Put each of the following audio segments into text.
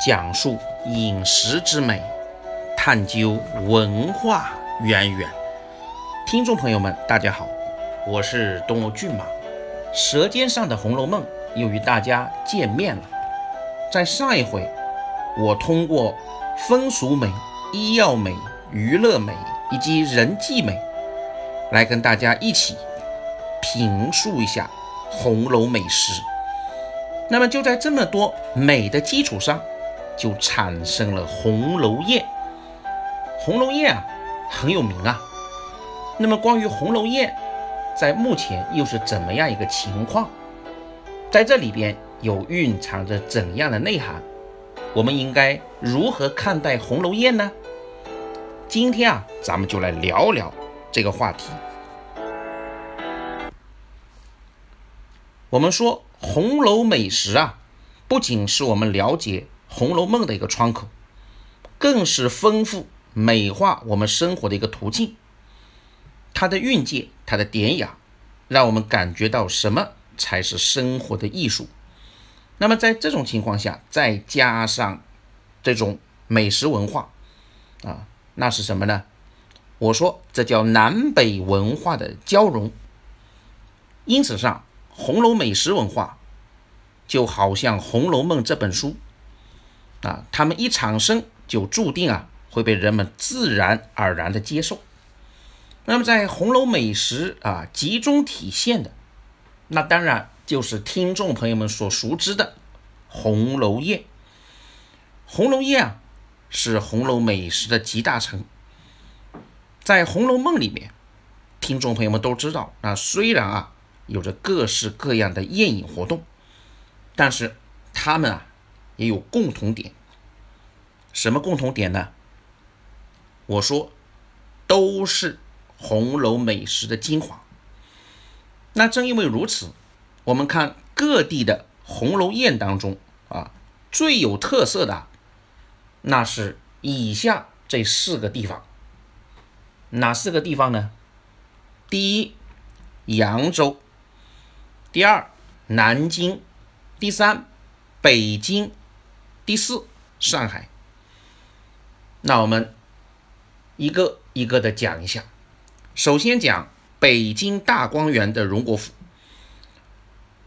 讲述饮食之美，探究文化渊源。听众朋友们，大家好，我是东欧骏马。舌尖上的《红楼梦》又与大家见面了。在上一回，我通过风俗美、医药美、娱乐美以及人际美，来跟大家一起评述一下红楼美食。那么就在这么多美的基础上，就产生了红楼宴。红楼宴啊，很有名啊。那么关于红楼宴，在目前又是怎么样一个情况？在这里边又蕴藏着怎样的内涵？我们应该如何看待红楼宴呢？今天啊，咱们就来聊聊这个话题。我们说红楼美食啊，不仅是我们了解。《红楼梦》的一个窗口，更是丰富美化我们生活的一个途径。它的韵界，它的典雅，让我们感觉到什么才是生活的艺术。那么在这种情况下，再加上这种美食文化啊，那是什么呢？我说这叫南北文化的交融。因此上，红楼美食文化就好像《红楼梦》这本书。啊，他们一产生就注定啊会被人们自然而然的接受。那么在红楼美食啊集中体现的，那当然就是听众朋友们所熟知的红楼宴。红楼宴啊是红楼美食的集大成。在《红楼梦》里面，听众朋友们都知道，那虽然啊有着各式各样的宴饮活动，但是他们啊。也有共同点，什么共同点呢？我说，都是红楼美食的精华。那正因为如此，我们看各地的红楼宴当中啊，最有特色的，那是以下这四个地方。哪四个地方呢？第一，扬州；第二，南京；第三，北京。第四，上海。那我们一个一个的讲一下。首先讲北京大观园的荣国府。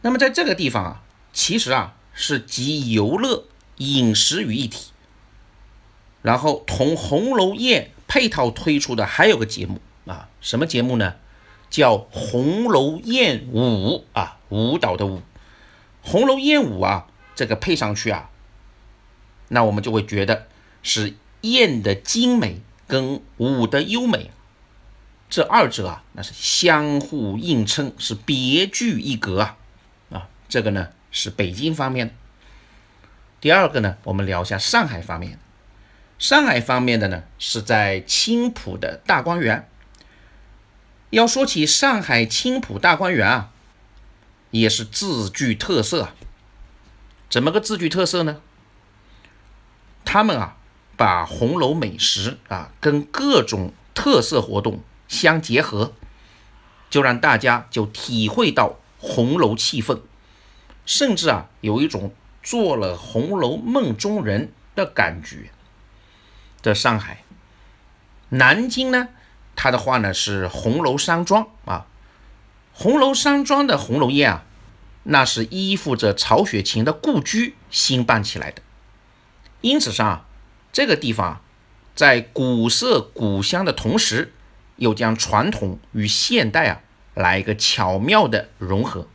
那么在这个地方啊，其实啊是集游乐、饮食于一体。然后同红楼宴配套推出的还有个节目啊，什么节目呢？叫红楼宴舞啊，舞蹈的舞。红楼宴舞啊，这个配上去啊。那我们就会觉得是燕的精美跟舞的优美，这二者啊，那是相互映衬，是别具一格啊啊！这个呢是北京方面。第二个呢，我们聊一下上海方面。上海方面的呢，是在青浦的大观园。要说起上海青浦大观园啊，也是自具特色啊。怎么个自具特色呢？他们啊，把红楼美食啊跟各种特色活动相结合，就让大家就体会到红楼气氛，甚至啊有一种做了《红楼梦》中人的感觉。在上海、南京呢，它的话呢是红楼山庄啊，红楼山庄的红楼宴啊，那是依附着曹雪芹的故居兴办起来的。因此上，这个地方在古色古香的同时，又将传统与现代啊来一个巧妙的融合。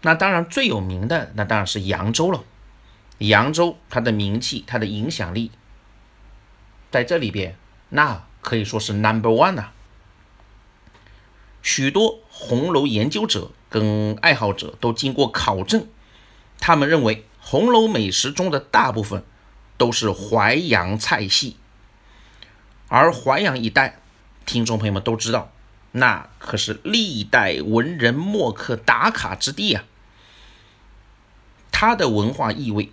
那当然最有名的，那当然是扬州了。扬州它的名气、它的影响力，在这里边那可以说是 number one 呐。许多红楼研究者跟爱好者都经过考证，他们认为。红楼美食中的大部分都是淮扬菜系，而淮扬一带，听众朋友们都知道，那可是历代文人墨客打卡之地啊。它的文化意味、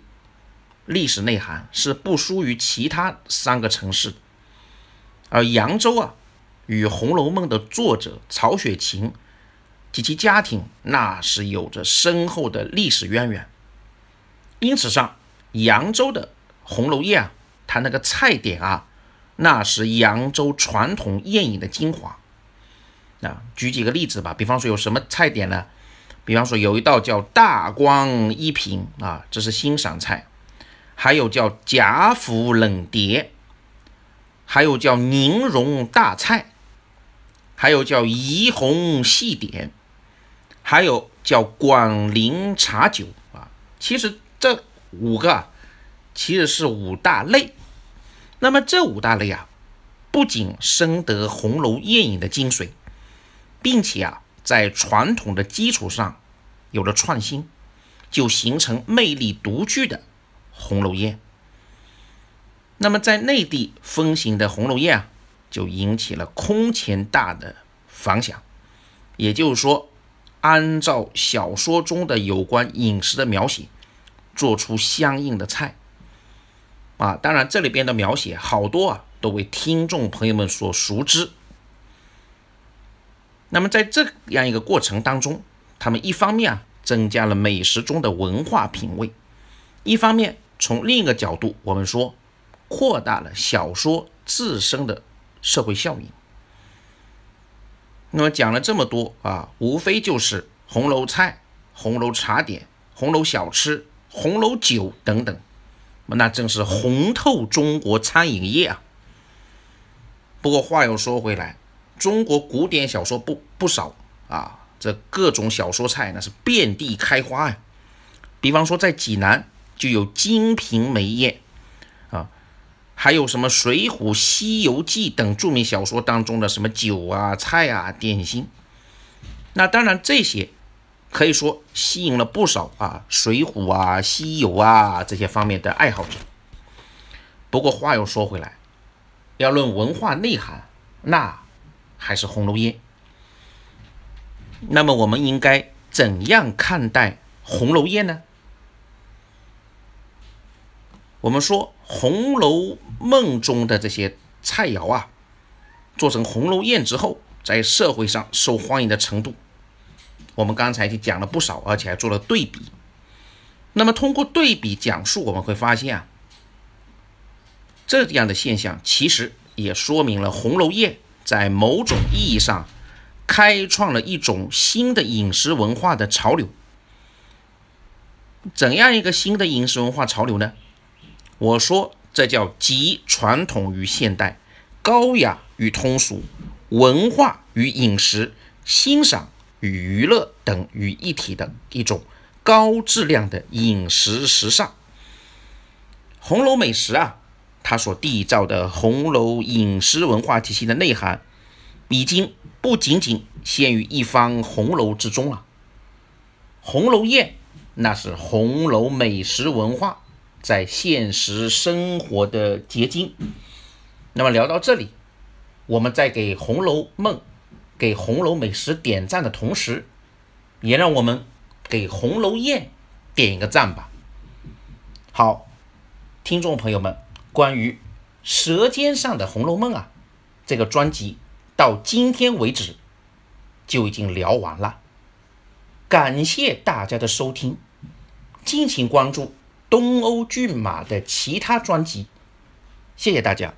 历史内涵是不输于其他三个城市。而扬州啊，与《红楼梦》的作者曹雪芹及其家庭，那是有着深厚的历史渊源。因此上，扬州的红楼宴啊，它那个菜点啊，那是扬州传统宴饮的精华。啊，举几个例子吧，比方说有什么菜点呢？比方说有一道叫大光一品啊，这是欣赏菜；还有叫贾府冷碟，还有叫宁荣大菜，还有叫怡红细点，还有叫广陵茶酒啊。其实这五个，其实是五大类。那么这五大类啊，不仅深得红楼宴饮的精髓。并且啊，在传统的基础上有了创新，就形成魅力独具的红楼宴。那么在内地风行的红楼宴啊，就引起了空前大的反响。也就是说，按照小说中的有关饮食的描写，做出相应的菜啊。当然，这里边的描写好多啊，都为听众朋友们所熟知。那么在这样一个过程当中，他们一方面啊增加了美食中的文化品味，一方面从另一个角度，我们说扩大了小说自身的社会效应。那么讲了这么多啊，无非就是红楼菜、红楼茶点、红楼小吃、红楼酒等等，那正是红透中国餐饮业啊。不过话又说回来。中国古典小说不不少啊，这各种小说菜那是遍地开花呀。比方说在济南就有《金瓶梅宴》啊，还有什么《水浒》《西游记》等著名小说当中的什么酒啊、菜啊、点心。那当然这些可以说吸引了不少啊《水浒》啊、西游啊这些方面的爱好者。不过话又说回来，要论文化内涵，那。还是红楼宴，那么我们应该怎样看待红楼宴呢？我们说《红楼梦》中的这些菜肴啊，做成红楼宴之后，在社会上受欢迎的程度，我们刚才就讲了不少，而且还做了对比。那么通过对比讲述，我们会发现啊，这样的现象其实也说明了红楼宴。在某种意义上，开创了一种新的饮食文化的潮流。怎样一个新的饮食文化潮流呢？我说，这叫集传统与现代、高雅与通俗、文化与饮食、欣赏娱乐等于一体的一种高质量的饮食时尚。红楼美食啊。它所缔造的红楼饮食文化体系的内涵，已经不仅仅限于一方红楼之中了。红楼宴那是红楼美食文化在现实生活的结晶。那么聊到这里，我们再给《红楼梦》、给红楼美食点赞的同时，也让我们给红楼宴点一个赞吧。好，听众朋友们。关于《舌尖上的红楼梦》啊，这个专辑到今天为止就已经聊完了。感谢大家的收听，敬请关注东欧骏马的其他专辑。谢谢大家。